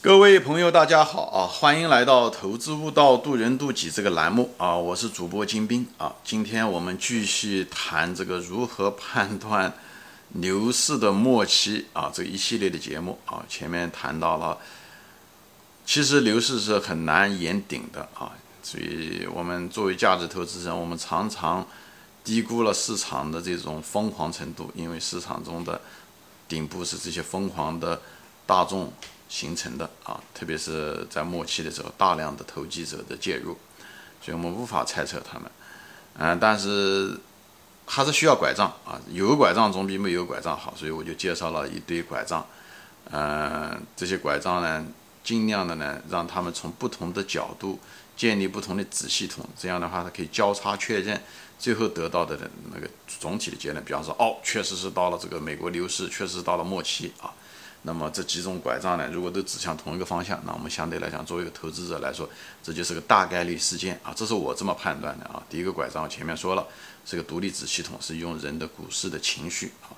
各位朋友，大家好啊！欢迎来到“投资悟道，渡人渡己”这个栏目啊！我是主播金兵啊！今天我们继续谈这个如何判断牛市的末期啊，这一系列的节目啊。前面谈到了，其实牛市是很难言顶的啊，所以我们作为价值投资人，我们常常低估了市场的这种疯狂程度，因为市场中的顶部是这些疯狂的大众。形成的啊，特别是在末期的时候，大量的投机者的介入，所以我们无法猜测他们。嗯，但是还是需要拐杖啊，有拐杖总比没有拐杖好，所以我就介绍了一堆拐杖。嗯，这些拐杖呢，尽量的呢，让他们从不同的角度建立不同的子系统，这样的话，它可以交叉确认，最后得到的那个总体的结论。比方说，哦，确实是到了这个美国牛市，确实到了末期啊。那么这几种拐杖呢，如果都指向同一个方向，那我们相对来讲，作为一个投资者来说，这就是个大概率事件。啊，这是我这么判断的啊。第一个拐杖我前面说了，是个独立子系统，是用人的股市的情绪。啊，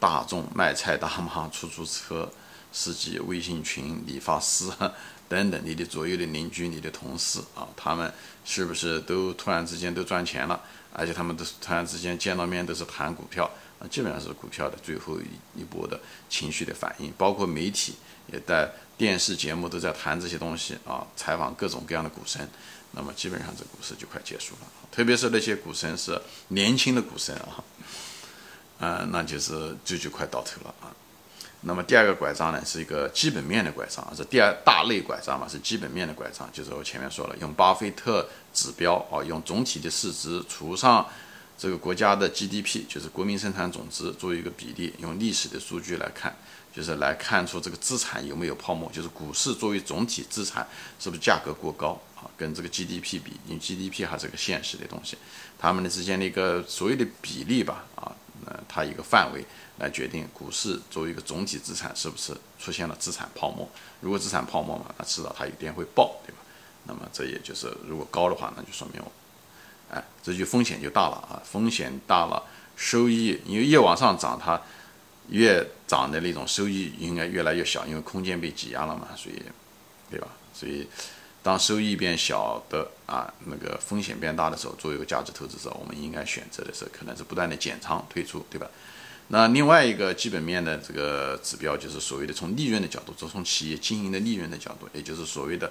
大众卖菜大妈、出租车司机、微信群、理发师等等，你的左右的邻居、你的同事啊，他们是不是都突然之间都赚钱了？而且他们都突然之间见到面都是谈股票。啊基本上是股票的最后一波的情绪的反应，包括媒体也在电视节目都在谈这些东西啊，采访各种各样的股神，那么基本上这股市就快结束了。特别是那些股神是年轻的股神啊，嗯，那就是就就快到头了啊。那么第二个拐杖呢，是一个基本面的拐杖，是第二大类拐杖嘛，是基本面的拐杖，就是我前面说了，用巴菲特指标啊，用总体的市值除上。这个国家的 GDP 就是国民生产总值作为一个比例，用历史的数据来看，就是来看出这个资产有没有泡沫，就是股市作为总体资产是不是价格过高啊？跟这个 GDP 比，因为 GDP 还是个现实的东西，它们的之间的一个所谓的比例吧，啊，那它一个范围来决定股市作为一个总体资产是不是出现了资产泡沫。如果资产泡沫嘛，那迟早它一定会爆，对吧？那么这也就是如果高的话，那就说明。这就风险就大了啊！风险大了，收益因为越往上涨，它越涨的那种收益应该越来越小，因为空间被挤压了嘛，所以，对吧？所以，当收益变小的啊，那个风险变大的时候，作为一个价值投资者，我们应该选择的是可能是不断的减仓退出，对吧？那另外一个基本面的这个指标就是所谓的从利润的角度，就从企业经营的利润的角度，也就是所谓的。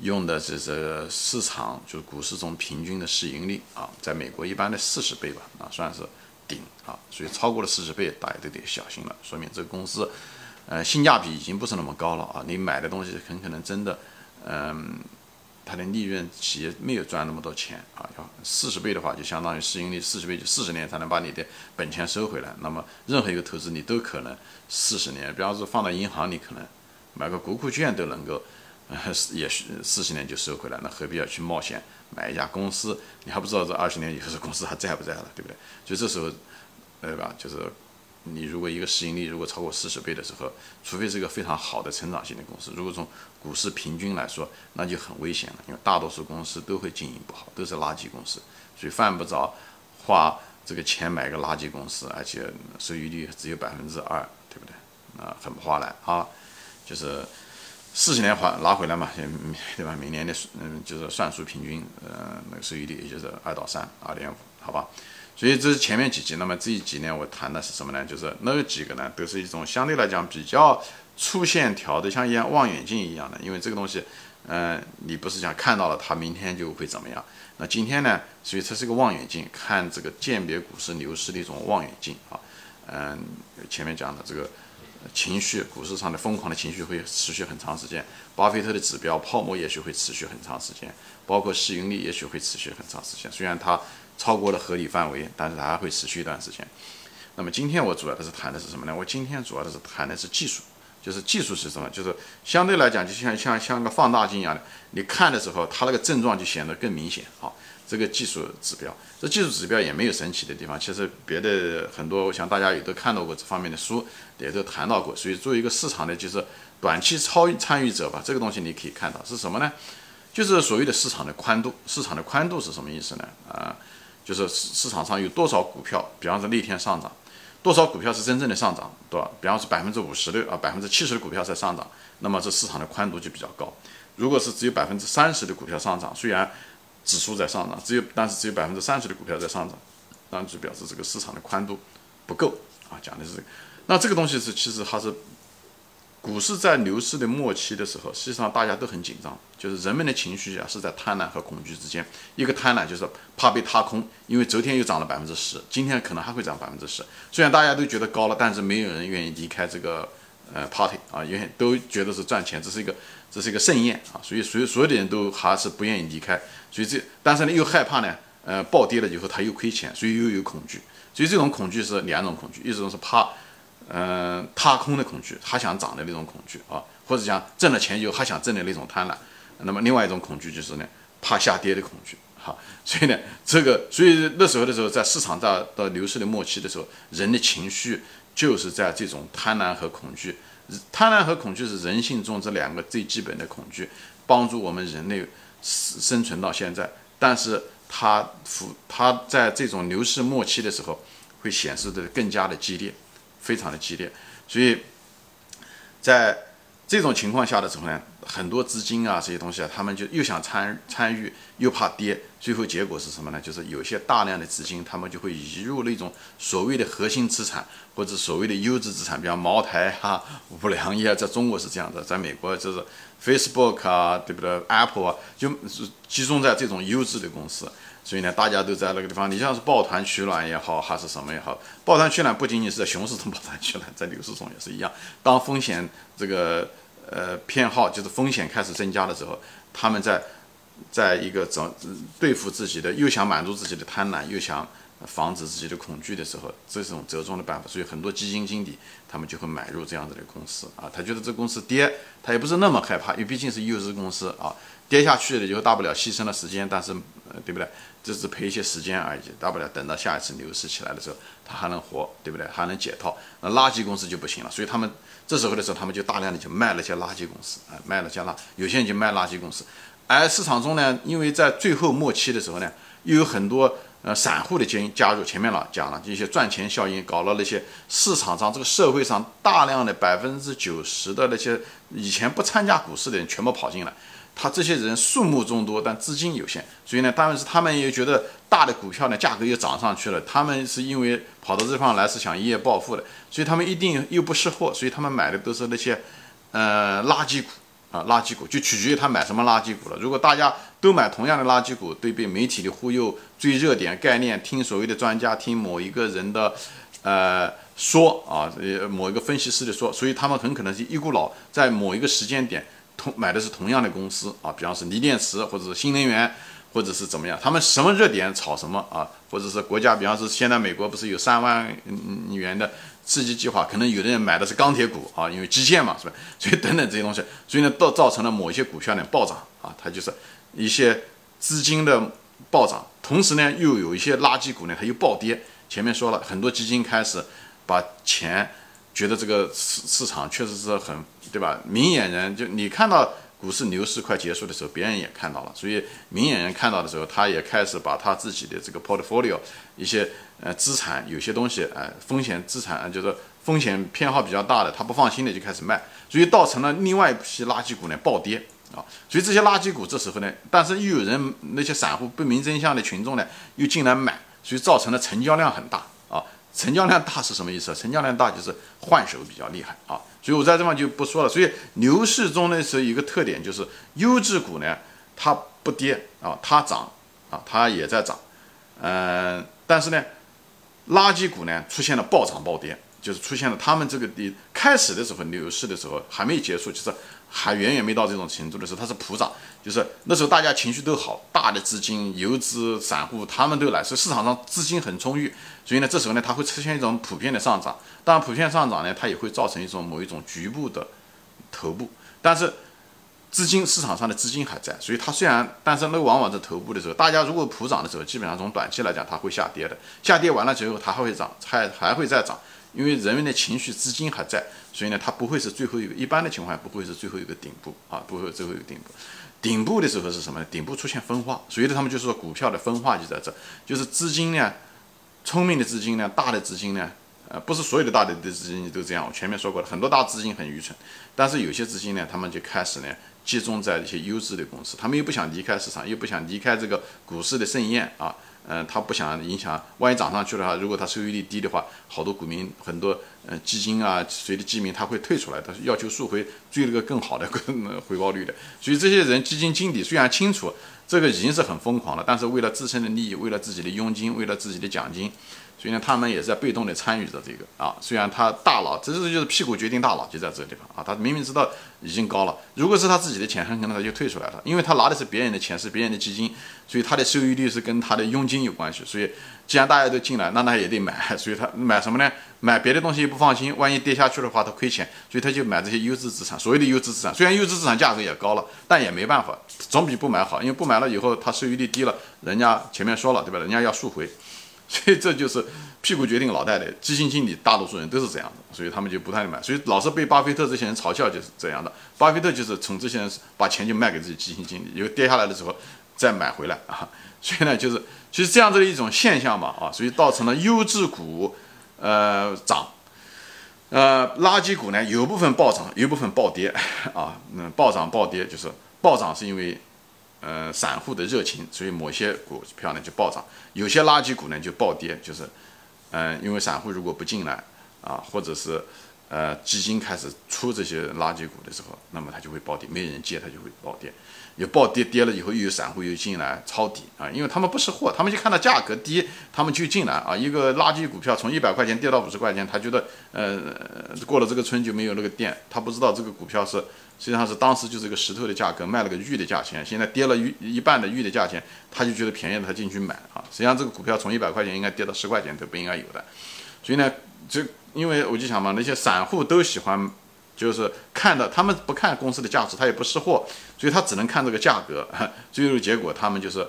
用的是这市场，就是股市中平均的市盈率啊，在美国一般的四十倍吧，啊算是顶啊，所以超过了四十倍，大家都得小心了，说明这个公司，呃，性价比已经不是那么高了啊，你买的东西很可能真的，嗯，它的利润企业没有赚那么多钱啊，要四十倍的话，就相当于市盈率四十倍，就四十年才能把你的本钱收回来。那么任何一个投资你都可能四十年，比方说放到银行，你可能买个国库券都能够。也许四十年就收回来，那何必要去冒险买一家公司？你还不知道这二十年以后这公司还在不在了，对不对？就这时候，对吧？就是你如果一个市盈率如果超过四十倍的时候，除非是一个非常好的成长性的公司，如果从股市平均来说，那就很危险了，因为大多数公司都会经营不好，都是垃圾公司，所以犯不着花这个钱买个垃圾公司，而且收益率只有百分之二，对不对？啊，很不划来啊，就是。四十年还拿回来嘛，对吧？每年的嗯，就是算数平均，呃，那个收益率也就是二到三，二点五，好吧？所以这是前面几集，那么这一集呢，我谈的是什么呢？就是那几个呢，都是一种相对来讲比较粗线条的，像一样望远镜一样的。因为这个东西，嗯，你不是讲看到了它明天就会怎么样？那今天呢，所以它是个望远镜，看这个鉴别股市牛市的一种望远镜啊。嗯，前面讲的这个。情绪，股市上的疯狂的情绪会持续很长时间。巴菲特的指标泡沫也许会持续很长时间，包括市盈率也许会持续很长时间。虽然它超过了合理范围，但是它还会持续一段时间。那么今天我主要的是谈的是什么呢？我今天主要的是谈的是技术，就是技术是什么？就是相对来讲，就像像像个放大镜一样的，你看的时候，它那个症状就显得更明显啊。这个技术指标，这技术指标也没有神奇的地方。其实别的很多，我想大家也都看到过这方面的书，也都谈到过。所以作为一个市场的，就是短期超参与者吧，这个东西你可以看到是什么呢？就是所谓的市场的宽度。市场的宽度是什么意思呢？啊，就是市场上有多少股票，比方说那天上涨，多少股票是真正的上涨，对吧？比方说百分之五十的啊，百分之七十的股票在上涨，那么这市场的宽度就比较高。如果是只有百分之三十的股票上涨，虽然指数在上涨，只有但是只有百分之三十的股票在上涨，那就表示这个市场的宽度不够啊。讲的是这个，那这个东西是其实还是。股市在牛市的末期的时候，实际上大家都很紧张，就是人们的情绪啊是在贪婪和恐惧之间。一个贪婪就是怕被踏空，因为昨天又涨了百分之十，今天可能还会涨百分之十。虽然大家都觉得高了，但是没有人愿意离开这个呃 party 啊，因为都觉得是赚钱，这是一个这是一个盛宴啊，所以所有所有的人都还是不愿意离开。所以这但是呢又害怕呢，呃暴跌了以后他又亏钱，所以又有恐惧。所以这种恐惧是两种恐惧，一种是怕。嗯，踏空的恐惧，还想涨的那种恐惧啊，或者讲挣了钱以后还想挣的那种贪婪。那么另外一种恐惧就是呢，怕下跌的恐惧。好，所以呢，这个所以那时候的时候，在市场到到牛市的末期的时候，人的情绪就是在这种贪婪和恐惧。贪婪和恐惧是人性中这两个最基本的恐惧，帮助我们人类生存到现在。但是它复它在这种牛市末期的时候，会显示的更加的激烈。非常的激烈，所以在这种情况下的时候呢，很多资金啊这些东西啊，他们就又想参参与，又怕跌，最后结果是什么呢？就是有些大量的资金，他们就会移入那种所谓的核心资产或者所谓的优质资产，比方茅台啊、五粮液，在中国是这样的，在美国就是 Facebook 啊，对不对？Apple 啊，就集中在这种优质的公司。所以呢，大家都在那个地方。你像是抱团取暖也好，还是什么也好，抱团取暖不仅仅是在熊市中抱团取暖，在牛市中也是一样。当风险这个呃偏好就是风险开始增加的时候，他们在在一个怎对付自己的，又想满足自己的贪婪，又想防止自己的恐惧的时候，这是种折中的办法。所以很多基金经理他们就会买入这样子的公司啊，他觉得这公司跌，他也不是那么害怕，因为毕竟是优质公司啊。跌下去了以后，大不了牺牲了时间，但是，对不对？这只赔一些时间而已，大不了等到下一次牛市起来的时候，他还能活，对不对？还能解套。那垃圾公司就不行了，所以他们这时候的时候，他们就大量的就卖了些垃圾公司，啊，卖了些垃，有些人就卖垃圾公司。而市场中呢，因为在最后末期的时候呢，又有很多呃散户的加加入，前面了讲了这些赚钱效应，搞了那些市场上这个社会上大量的百分之九十的那些以前不参加股市的人全部跑进来。他这些人数目众多，但资金有限，所以呢，当然是他们也觉得大的股票呢价格又涨上去了，他们是因为跑到这方来是想一夜暴富的，所以他们一定又不识货，所以他们买的都是那些呃垃圾股啊，垃圾股就取决于他买什么垃圾股了。如果大家都买同样的垃圾股，对被媒体的忽悠、追热点概念、听所谓的专家、听某一个人的呃说啊，呃某一个分析师的说，所以他们很可能是一股脑在某一个时间点。同买的是同样的公司啊，比方是锂电池，或者是新能源，或者是怎么样？他们什么热点炒什么啊？或者是国家，比方是现在美国不是有三万嗯元的刺激计划？可能有的人买的是钢铁股啊，因为基建嘛，是吧？所以等等这些东西，所以呢，造造成了某一些股票呢暴涨啊，它就是一些资金的暴涨，同时呢，又有一些垃圾股呢，它又暴跌。前面说了很多基金开始把钱。觉得这个市市场确实是很，对吧？明眼人就你看到股市牛市快结束的时候，别人也看到了，所以明眼人看到的时候，他也开始把他自己的这个 portfolio 一些呃资产，有些东西呃风险资产，就是风险偏好比较大的，他不放心的就开始卖，所以造成了另外一批垃圾股呢暴跌啊。所以这些垃圾股这时候呢，但是又有人那些散户不明真相的群众呢又进来买，所以造成了成交量很大啊。成交量大是什么意思？成交量大就是换手比较厉害啊，所以我在这方就不说了。所以牛市中的时候一个特点就是优质股呢，它不跌啊，它涨啊，它也在涨，嗯，但是呢，垃圾股呢出现了暴涨暴跌，就是出现了他们这个的开始的时候牛市的时候还没结束，就是。还远远没到这种程度的时候，它是普涨，就是那时候大家情绪都好，大的资金、游资、散户他们都来，所以市场上资金很充裕，所以呢，这时候呢，它会出现一种普遍的上涨。当然，普遍上涨呢，它也会造成一种某一种局部的头部，但是资金市场上的资金还在，所以它虽然，但是那往往在头部的时候，大家如果普涨的时候，基本上从短期来讲，它会下跌的，下跌完了之后，它还会涨，还还会再涨。因为人们的情绪资金还在，所以呢，它不会是最后一个。一般的情况下，不会是最后一个顶部啊，不会最后一个顶部。顶部的时候是什么呢？顶部出现分化，所以呢，他们就说股票的分化就在这，就是资金呢，聪明的资金呢，大的资金呢，呃，不是所有的大的的资金都这样。我前面说过了，很多大资金很愚蠢，但是有些资金呢，他们就开始呢集中在一些优质的公司，他们又不想离开市场，又不想离开这个股市的盛宴啊。嗯，他不想影响，万一涨上去的话，如果他收益率低的话，好多股民很多，嗯，基金啊，随的基民他会退出来，他要求赎回，追了个更好的回报率的。所以这些人基金经理虽然清楚这个已经是很疯狂了，但是为了自身的利益，为了自己的佣金，为了自己的奖金。所以呢，他们也是在被动的参与着这个啊。虽然他大佬，这是就是屁股决定大佬，就在这个地方啊。他明明知道已经高了，如果是他自己的钱，很可能他就退出来了，因为他拿的是别人的钱，是别人的基金，所以他的收益率是跟他的佣金有关系。所以既然大家都进来，那他也得买。所以他买什么呢？买别的东西不放心，万一跌下去的话，他亏钱，所以他就买这些优质资产。所谓的优质资产，虽然优质资产价格也高了，但也没办法，总比不买好。因为不买了以后，他收益率低了，人家前面说了，对吧？人家要赎回。所以这就是屁股决定脑袋的基金经理，大多数人都是这样的，所以他们就不太买。所以老是被巴菲特这些人嘲笑，就是这样的。巴菲特就是从这些人把钱就卖给自己基金经理，有跌下来的时候再买回来啊。所以呢，就是其实这样子的一种现象嘛啊，所以造成了优质股呃涨，呃垃圾股呢有部分暴涨，有部分暴跌啊。嗯，暴涨暴跌就是暴涨是因为。呃，散户的热情，所以某些股票呢就暴涨，有些垃圾股呢就暴跌，就是，嗯，因为散户如果不进来啊，或者是呃基金开始出这些垃圾股的时候，那么它就会暴跌，没人接它就会暴跌，有暴跌跌了以后又有散户又进来抄底啊，因为他们不识货，他们就看到价格低，他们就进来啊，一个垃圾股票从一百块钱跌到五十块钱，他觉得呃过了这个村就没有那个店，他不知道这个股票是。实际上是当时就是个石头的价格，卖了个玉的价钱，现在跌了一一半的玉的价钱，他就觉得便宜了，他进去买啊。实际上这个股票从一百块钱应该跌到十块钱都不应该有的。所以呢，就因为我就想嘛，那些散户都喜欢，就是看到他们不看公司的价值，他也不识货，所以他只能看这个价格，最后结果他们就是。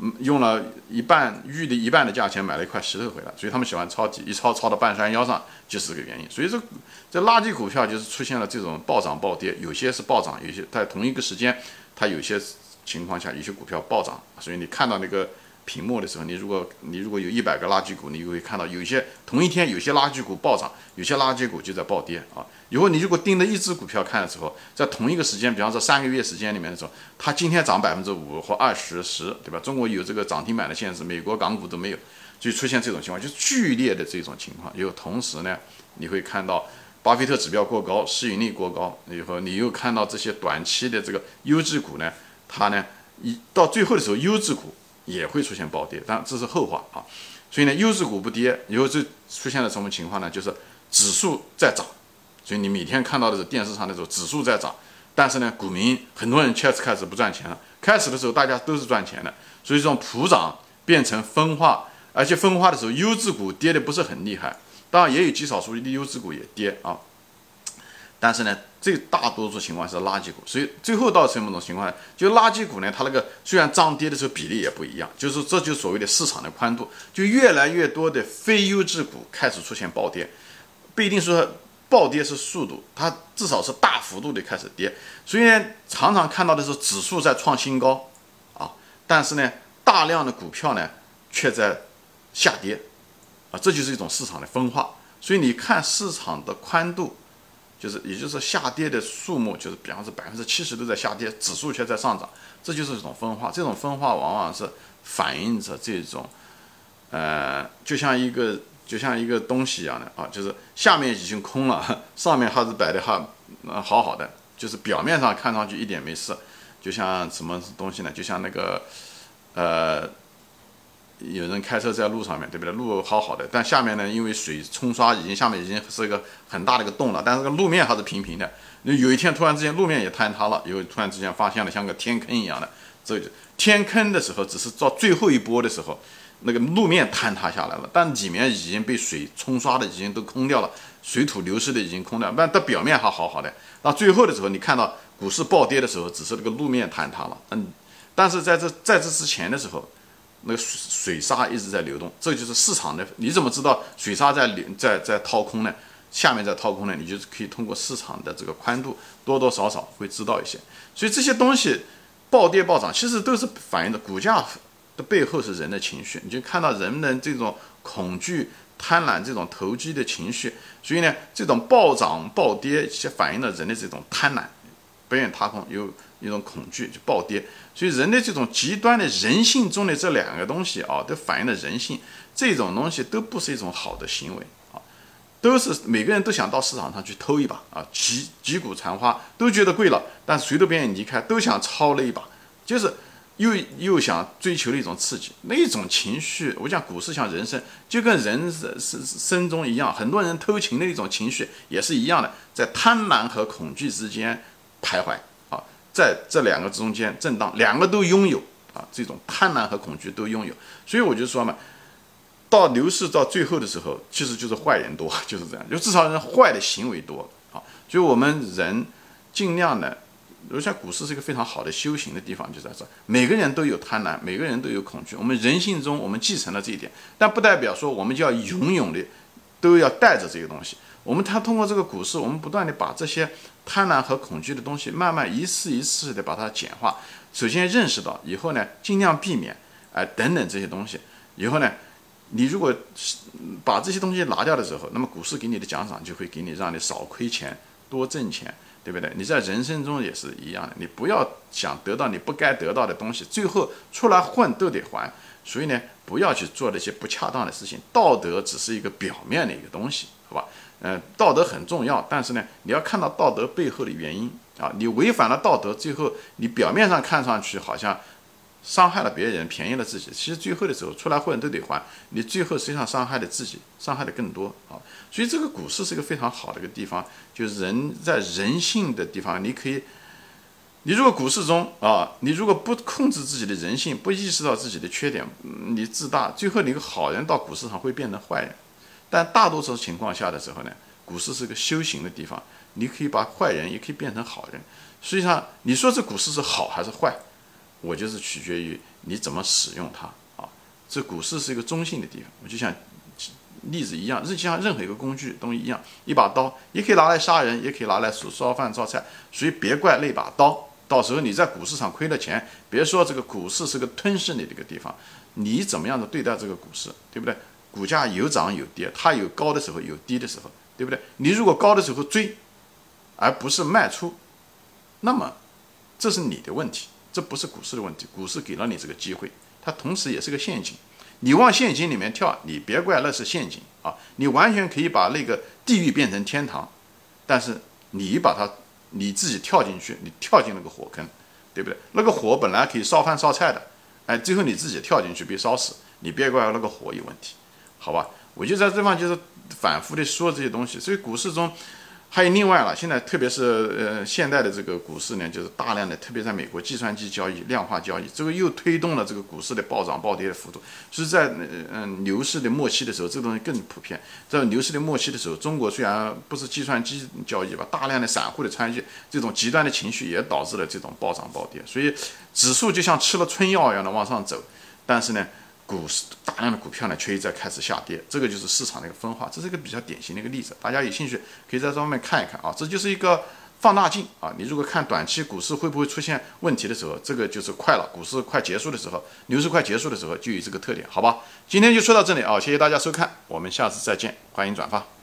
嗯，用了一半玉的一半的价钱买了一块石头回来，所以他们喜欢抄底，一抄抄到半山腰上，就是这个原因。所以这这垃圾股票就是出现了这种暴涨暴跌，有些是暴涨，有些在同一个时间，它有些情况下有些股票暴涨，所以你看到那个。屏幕的时候，你如果你如果有一百个垃圾股，你就会看到有些同一天有些垃圾股暴涨，有些垃圾股就在暴跌啊。以后你如果盯着一只股票看的时候，在同一个时间，比方说三个月时间里面的时候，它今天涨百分之五或二十十，对吧？中国有这个涨停板的限制，美国港股都没有，就出现这种情况，就剧烈的这种情况。有同时呢，你会看到巴菲特指标过高，市盈率过高，以后你又看到这些短期的这个优质股呢，它呢一到最后的时候，优质股。也会出现暴跌，但这是后话啊。所以呢，优质股不跌，以后就出现了什么情况呢？就是指数在涨，所以你每天看到的是电视上的时候，指数在涨，但是呢，股民很多人确实开始不赚钱了。开始的时候大家都是赚钱的，所以这种普涨变成分化，而且分化的时候，优质股跌的不是很厉害，当然也有极少数的优质股也跌啊。但是呢，最大多数情况是垃圾股，所以最后到什么种情况？就垃圾股呢，它那个虽然涨跌的时候比例也不一样，就是这就所谓的市场的宽度，就越来越多的非优质股开始出现暴跌，不一定说暴跌是速度，它至少是大幅度的开始跌。所以，常常看到的是指数在创新高啊，但是呢，大量的股票呢却在下跌啊，这就是一种市场的分化。所以你看市场的宽度。就是，也就是下跌的数目，就是比方说百分之七十都在下跌，指数却在上涨，这就是一种分化。这种分化往往是反映着这种，呃，就像一个就像一个东西一样的啊，就是下面已经空了，上面还是摆的哈，呃，好好的，就是表面上看上去一点没事，就像什么东西呢？就像那个，呃。有人开车在路上面对不对？路好好的，但下面呢，因为水冲刷，已经下面已经是一个很大的一个洞了。但是个路面还是平平的。那有一天突然之间路面也坍塌了，以后突然之间发现了像个天坑一样的。这天坑的时候，只是到最后一波的时候，那个路面坍塌下来了，但里面已经被水冲刷的已经都空掉了，水土流失的已经空掉，但到表面还好好的。到最后的时候，你看到股市暴跌的时候，只是那个路面坍塌了。嗯，但是在这在这之前的时候。那个水水沙一直在流动，这就是市场的。你怎么知道水沙在流在在掏空呢？下面在掏空呢？你就是可以通过市场的这个宽度，多多少少会知道一些。所以这些东西暴跌暴涨，其实都是反映的股价的背后是人的情绪。你就看到人们这种恐惧、贪婪、这种投机的情绪，所以呢，这种暴涨暴跌，其实反映了人的这种贪婪，不愿踏空，有一种恐惧就暴跌。所以人的这种极端的人性中的这两个东西啊，都反映了人性，这种东西都不是一种好的行为啊，都是每个人都想到市场上去偷一把啊，击击鼓传花，都觉得贵了，但谁都不愿意离开，都想抄了一把，就是。又又想追求的一种刺激，那种情绪，我讲股市像人生，就跟人生生中一样，很多人偷情的一种情绪也是一样的，在贪婪和恐惧之间徘徊，在这两个中间震荡，两个都拥有啊，这种贪婪和恐惧都拥有，所以我就说嘛，到牛市到最后的时候，其实就是坏人多，就是这样，就至少人坏的行为多啊，所以我们人尽量的。如像股市是一个非常好的修行的地方，就在这。每个人都有贪婪，每个人都有恐惧。我们人性中，我们继承了这一点，但不代表说我们就要永远的都要带着这个东西。我们他通过这个股市，我们不断的把这些贪婪和恐惧的东西，慢慢一次一次的把它简化。首先认识到以后呢，尽量避免，哎，等等这些东西。以后呢，你如果把这些东西拿掉的时候，那么股市给你的奖赏就会给你让你少亏钱，多挣钱。对不对？你在人生中也是一样的，你不要想得到你不该得到的东西，最后出来混都得还。所以呢，不要去做那些不恰当的事情。道德只是一个表面的一个东西，好吧？嗯，道德很重要，但是呢，你要看到道德背后的原因啊。你违反了道德，最后你表面上看上去好像。伤害了别人，便宜了自己，其实最后的时候出来混都得还。你最后实际上伤害了自己，伤害的更多啊。所以这个股市是一个非常好的一个地方，就是人在人性的地方，你可以，你如果股市中啊，你如果不控制自己的人性，不意识到自己的缺点，你自大，最后你个好人到股市上会变成坏人。但大多数情况下的时候呢，股市是个修行的地方，你可以把坏人也可以变成好人。实际上，你说这股市是好还是坏？我就是取决于你怎么使用它啊！这股市是一个中性的地方，我就像例子一样，就像任何一个工具都一样，一把刀也可以拿来杀人，也可以拿来烧烧饭烧菜，所以别怪那把刀。到时候你在股市上亏了钱，别说这个股市是个吞噬你这个地方，你怎么样的对待这个股市，对不对？股价有涨有跌，它有高的时候有低的时候，对不对？你如果高的时候追，而不是卖出，那么这是你的问题。这不是股市的问题，股市给了你这个机会，它同时也是个陷阱。你往陷阱里面跳，你别怪那是陷阱啊！你完全可以把那个地狱变成天堂，但是你把它你自己跳进去，你跳进那个火坑，对不对？那个火本来可以烧饭烧菜的，哎，最后你自己跳进去被烧死，你别怪那个火有问题，好吧？我就在这方就是反复的说这些东西，所以股市中。还有另外了，现在特别是呃现代的这个股市呢，就是大量的，特别在美国计算机交易、量化交易，这个又推动了这个股市的暴涨暴跌的幅度。是在嗯牛市的末期的时候，这个东西更普遍。在牛市的末期的时候，中国虽然不是计算机交易吧，大量的散户的参与，这种极端的情绪也导致了这种暴涨暴跌。所以指数就像吃了春药一样的往上走，但是呢。股市大量的股票呢，却一再开始下跌，这个就是市场的一个分化，这是一个比较典型的一个例子。大家有兴趣可以在这方面看一看啊，这就是一个放大镜啊。你如果看短期股市会不会出现问题的时候，这个就是快了，股市快结束的时候，牛市快结束的时候就有这个特点，好吧？今天就说到这里啊，谢谢大家收看，我们下次再见，欢迎转发。